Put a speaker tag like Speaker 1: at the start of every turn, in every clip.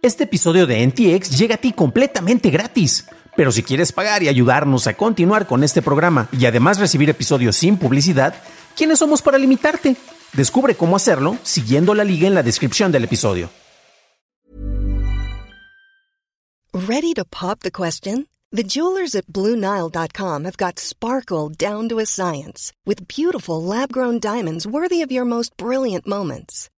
Speaker 1: Este episodio de NTX llega a ti completamente gratis. Pero si quieres pagar y ayudarnos a continuar con este programa y además recibir episodios sin publicidad, ¿quiénes somos para limitarte? Descubre cómo hacerlo siguiendo la liga en la descripción del episodio.
Speaker 2: Ready to pop the question? The jewelers at BlueNile.com have got sparkle down to a science with beautiful lab-grown diamonds worthy of your most brilliant moments.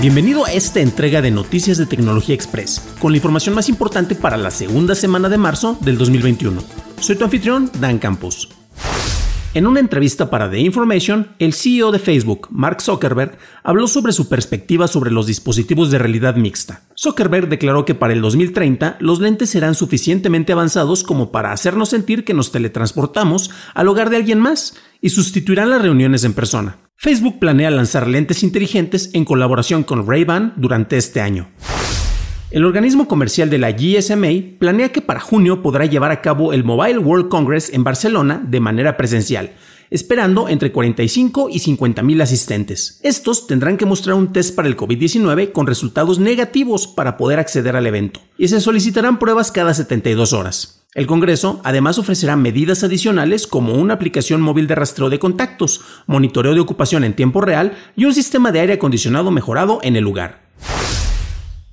Speaker 1: Bienvenido a esta entrega de Noticias de Tecnología Express, con la información más importante para la segunda semana de marzo del 2021. Soy tu anfitrión, Dan Campos. En una entrevista para The Information, el CEO de Facebook, Mark Zuckerberg, habló sobre su perspectiva sobre los dispositivos de realidad mixta. Zuckerberg declaró que para el 2030 los lentes serán suficientemente avanzados como para hacernos sentir que nos teletransportamos al hogar de alguien más y sustituirán las reuniones en persona. Facebook planea lanzar lentes inteligentes en colaboración con Ray-Ban durante este año. El organismo comercial de la GSMA planea que para junio podrá llevar a cabo el Mobile World Congress en Barcelona de manera presencial, esperando entre 45 y 50 mil asistentes. Estos tendrán que mostrar un test para el COVID-19 con resultados negativos para poder acceder al evento, y se solicitarán pruebas cada 72 horas. El Congreso además ofrecerá medidas adicionales como una aplicación móvil de rastreo de contactos, monitoreo de ocupación en tiempo real y un sistema de aire acondicionado mejorado en el lugar.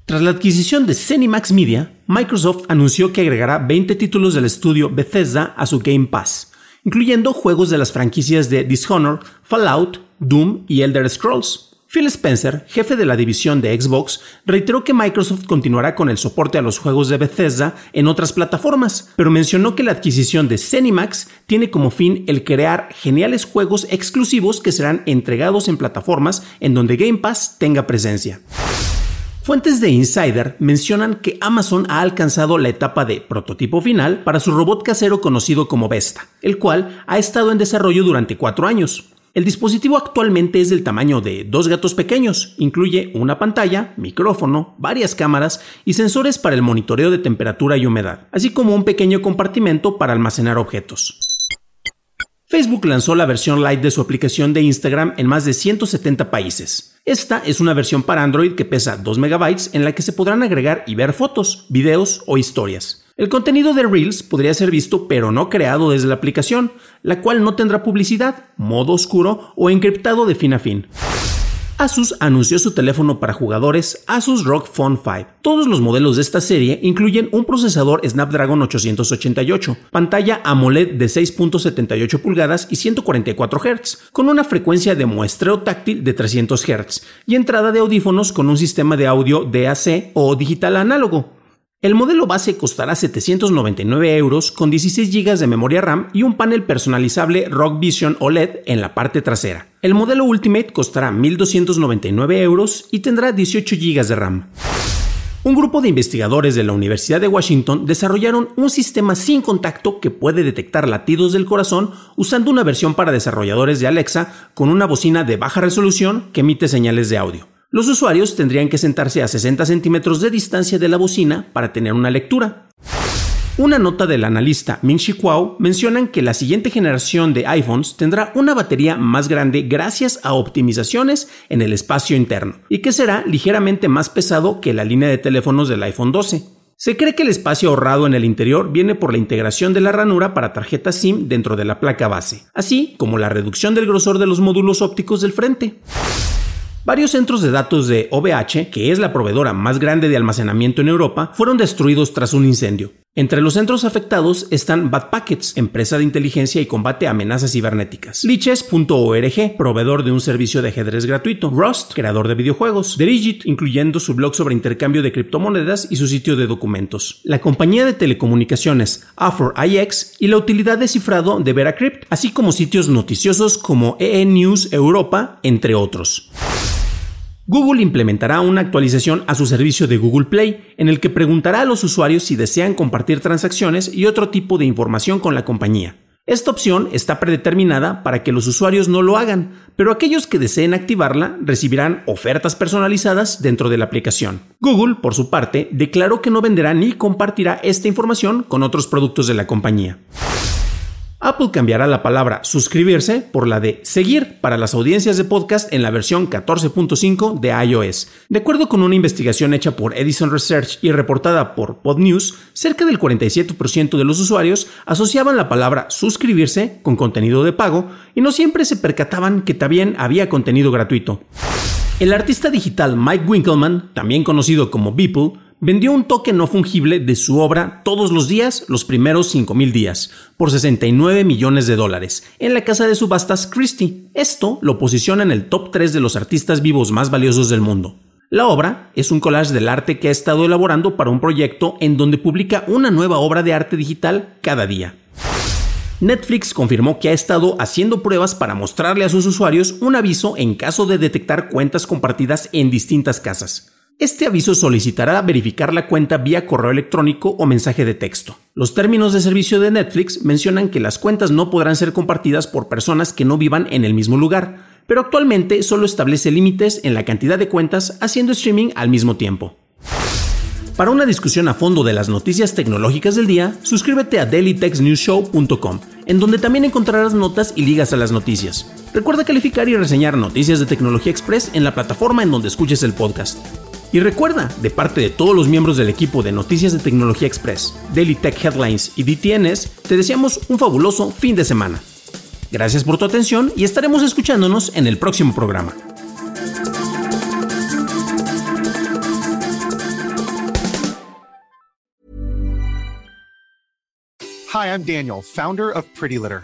Speaker 1: Tras la adquisición de Cenimax Media, Microsoft anunció que agregará 20 títulos del estudio Bethesda a su Game Pass, incluyendo juegos de las franquicias de Dishonored, Fallout, Doom y Elder Scrolls. Phil Spencer, jefe de la división de Xbox, reiteró que Microsoft continuará con el soporte a los juegos de Bethesda en otras plataformas, pero mencionó que la adquisición de Cenimax tiene como fin el crear geniales juegos exclusivos que serán entregados en plataformas en donde Game Pass tenga presencia. Fuentes de Insider mencionan que Amazon ha alcanzado la etapa de prototipo final para su robot casero conocido como Vesta, el cual ha estado en desarrollo durante cuatro años. El dispositivo actualmente es del tamaño de dos gatos pequeños, incluye una pantalla, micrófono, varias cámaras y sensores para el monitoreo de temperatura y humedad, así como un pequeño compartimento para almacenar objetos. Facebook lanzó la versión Lite de su aplicación de Instagram en más de 170 países. Esta es una versión para Android que pesa 2 MB en la que se podrán agregar y ver fotos, videos o historias. El contenido de Reels podría ser visto pero no creado desde la aplicación, la cual no tendrá publicidad, modo oscuro o encriptado de fin a fin. Asus anunció su teléfono para jugadores Asus ROG Phone 5. Todos los modelos de esta serie incluyen un procesador Snapdragon 888, pantalla AMOLED de 6.78 pulgadas y 144 Hz, con una frecuencia de muestreo táctil de 300 Hz y entrada de audífonos con un sistema de audio DAC o digital análogo. El modelo base costará 799 euros con 16 GB de memoria RAM y un panel personalizable ROG Vision OLED en la parte trasera. El modelo Ultimate costará 1.299 euros y tendrá 18 GB de RAM. Un grupo de investigadores de la Universidad de Washington desarrollaron un sistema sin contacto que puede detectar latidos del corazón usando una versión para desarrolladores de Alexa con una bocina de baja resolución que emite señales de audio. Los usuarios tendrían que sentarse a 60 centímetros de distancia de la bocina para tener una lectura. Una nota del analista Ming-Chi Kuo mencionan que la siguiente generación de iPhones tendrá una batería más grande gracias a optimizaciones en el espacio interno y que será ligeramente más pesado que la línea de teléfonos del iPhone 12. Se cree que el espacio ahorrado en el interior viene por la integración de la ranura para tarjeta SIM dentro de la placa base, así como la reducción del grosor de los módulos ópticos del frente. Varios centros de datos de OVH, que es la proveedora más grande de almacenamiento en Europa, fueron destruidos tras un incendio. Entre los centros afectados están Bad Packets, empresa de inteligencia y combate a amenazas cibernéticas, Liches.org, proveedor de un servicio de ajedrez gratuito, Rust, creador de videojuegos, Dirigit, incluyendo su blog sobre intercambio de criptomonedas y su sitio de documentos, la compañía de telecomunicaciones Offer.ix y la utilidad de cifrado de Veracrypt, así como sitios noticiosos como EE News Europa, entre otros. Google implementará una actualización a su servicio de Google Play, en el que preguntará a los usuarios si desean compartir transacciones y otro tipo de información con la compañía. Esta opción está predeterminada para que los usuarios no lo hagan, pero aquellos que deseen activarla recibirán ofertas personalizadas dentro de la aplicación. Google, por su parte, declaró que no venderá ni compartirá esta información con otros productos de la compañía. Apple cambiará la palabra suscribirse por la de seguir para las audiencias de podcast en la versión 14.5 de iOS. De acuerdo con una investigación hecha por Edison Research y reportada por PodNews, cerca del 47% de los usuarios asociaban la palabra suscribirse con contenido de pago y no siempre se percataban que también había contenido gratuito. El artista digital Mike Winkelmann, también conocido como Beeple, vendió un token no fungible de su obra todos los días los primeros 5.000 días, por 69 millones de dólares, en la casa de subastas Christie. Esto lo posiciona en el top 3 de los artistas vivos más valiosos del mundo. La obra es un collage del arte que ha estado elaborando para un proyecto en donde publica una nueva obra de arte digital cada día. Netflix confirmó que ha estado haciendo pruebas para mostrarle a sus usuarios un aviso en caso de detectar cuentas compartidas en distintas casas. Este aviso solicitará verificar la cuenta vía correo electrónico o mensaje de texto. Los términos de servicio de Netflix mencionan que las cuentas no podrán ser compartidas por personas que no vivan en el mismo lugar, pero actualmente solo establece límites en la cantidad de cuentas haciendo streaming al mismo tiempo. Para una discusión a fondo de las noticias tecnológicas del día, suscríbete a dailytechnewsshow.com, en donde también encontrarás notas y ligas a las noticias. Recuerda calificar y reseñar Noticias de Tecnología Express en la plataforma en donde escuches el podcast. Y recuerda, de parte de todos los miembros del equipo de Noticias de Tecnología Express, Daily Tech Headlines y DTNS, te deseamos un fabuloso fin de semana. Gracias por tu atención y estaremos escuchándonos en el próximo programa.
Speaker 3: Hi, I'm Daniel, founder of Pretty Litter.